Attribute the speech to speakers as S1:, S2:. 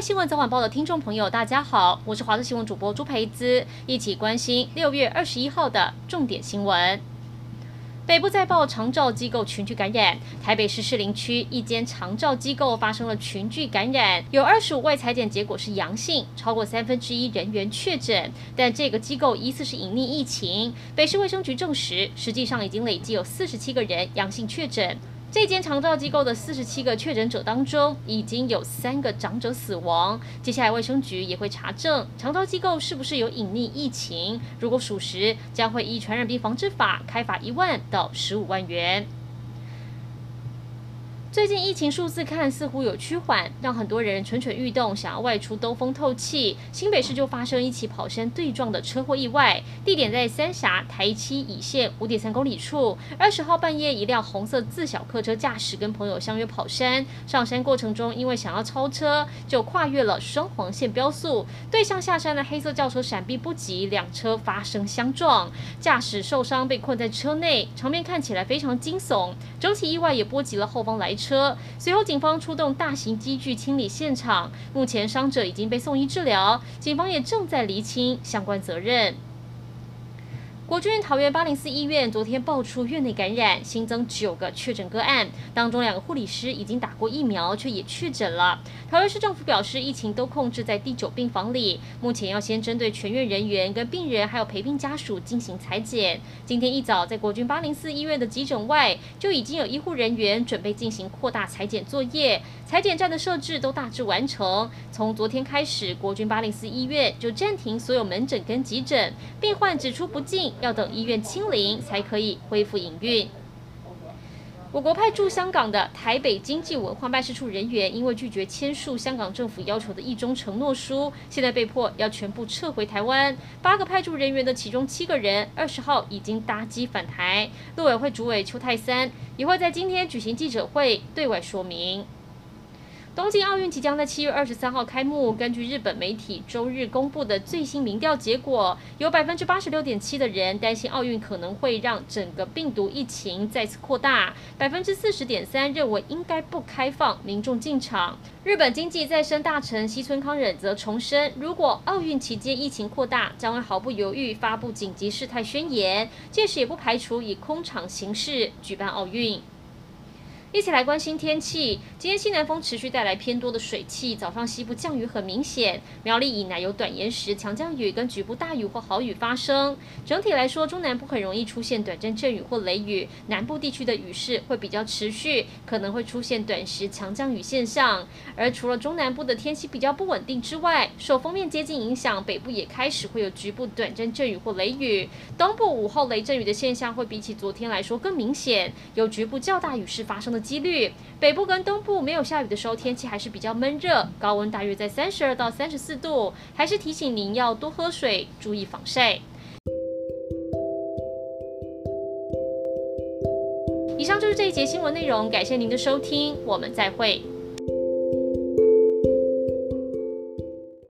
S1: 新闻早晚报的听众朋友，大家好，我是华视新闻主播朱培姿，一起关心六月二十一号的重点新闻。北部再报长照机构群聚感染，台北市士林区一间长照机构发生了群聚感染，有二十五位裁检结果是阳性，超过三分之一人员确诊，但这个机构疑似是隐匿疫情，北市卫生局证实，实际上已经累计有四十七个人阳性确诊。这间长照机构的四十七个确诊者当中，已经有三个长者死亡。接下来卫生局也会查证长照机构是不是有隐匿疫情，如果属实，将会依传染病防治法开罚一万到十五万元。最近疫情数字看似乎有趋缓，让很多人蠢蠢欲动，想要外出兜风透气。新北市就发生一起跑山对撞的车祸意外，地点在三峡台七乙线五点三公里处。二十号半夜，一辆红色自小客车驾驶跟朋友相约跑山，上山过程中因为想要超车，就跨越了双黄线飙速，对向下山的黑色轿车闪避不及，两车发生相撞，驾驶受伤被困在车内，场面看起来非常惊悚。整起意外也波及了后方来车。车随后，警方出动大型机具清理现场，目前伤者已经被送医治疗，警方也正在厘清相关责任。国军桃园八零四医院昨天爆出院内感染，新增九个确诊个案，当中两个护理师已经打过疫苗，却也确诊了。桃园市政府表示，疫情都控制在第九病房里，目前要先针对全院人员、跟病人还有陪病家属进行裁剪。今天一早，在国军八零四医院的急诊外，就已经有医护人员准备进行扩大裁剪作业，裁剪站的设置都大致完成。从昨天开始，国军八零四医院就暂停所有门诊跟急诊，病患只出不进。要等医院清零才可以恢复营运。我国派驻香港的台北经济文化办事处人员，因为拒绝签署香港政府要求的一中承诺书，现在被迫要全部撤回台湾。八个派驻人员的其中七个人，二十号已经搭机返台。陆委会主委邱泰三也会在今天举行记者会，对外说明。东京奥运即将在七月二十三号开幕。根据日本媒体周日公布的最新民调结果，有百分之八十六点七的人担心奥运可能会让整个病毒疫情再次扩大，百分之四十点三认为应该不开放民众进场。日本经济再生大臣西村康稔则重申，如果奥运期间疫情扩大，将会毫不犹豫发布紧急事态宣言，届时也不排除以空场形式举办奥运。一起来关心天气。今天西南风持续带来偏多的水汽，早上西部降雨很明显，苗栗以南有短延时强降雨跟局部大雨或豪雨发生。整体来说，中南部很容易出现短暂阵雨或雷雨，南部地区的雨势会比较持续，可能会出现短时强降雨现象。而除了中南部的天气比较不稳定之外，受锋面接近影响，北部也开始会有局部短暂阵雨或雷雨。东部午后雷阵雨的现象会比起昨天来说更明显，有局部较大雨势发生的几率。北部跟东部没有下雨的时候，天气还是比较闷热，高温大约在三十二到三十四度。还是提醒您要多喝水，注意防晒。以上就是这一节新闻内容，感谢您的收听，我们再会。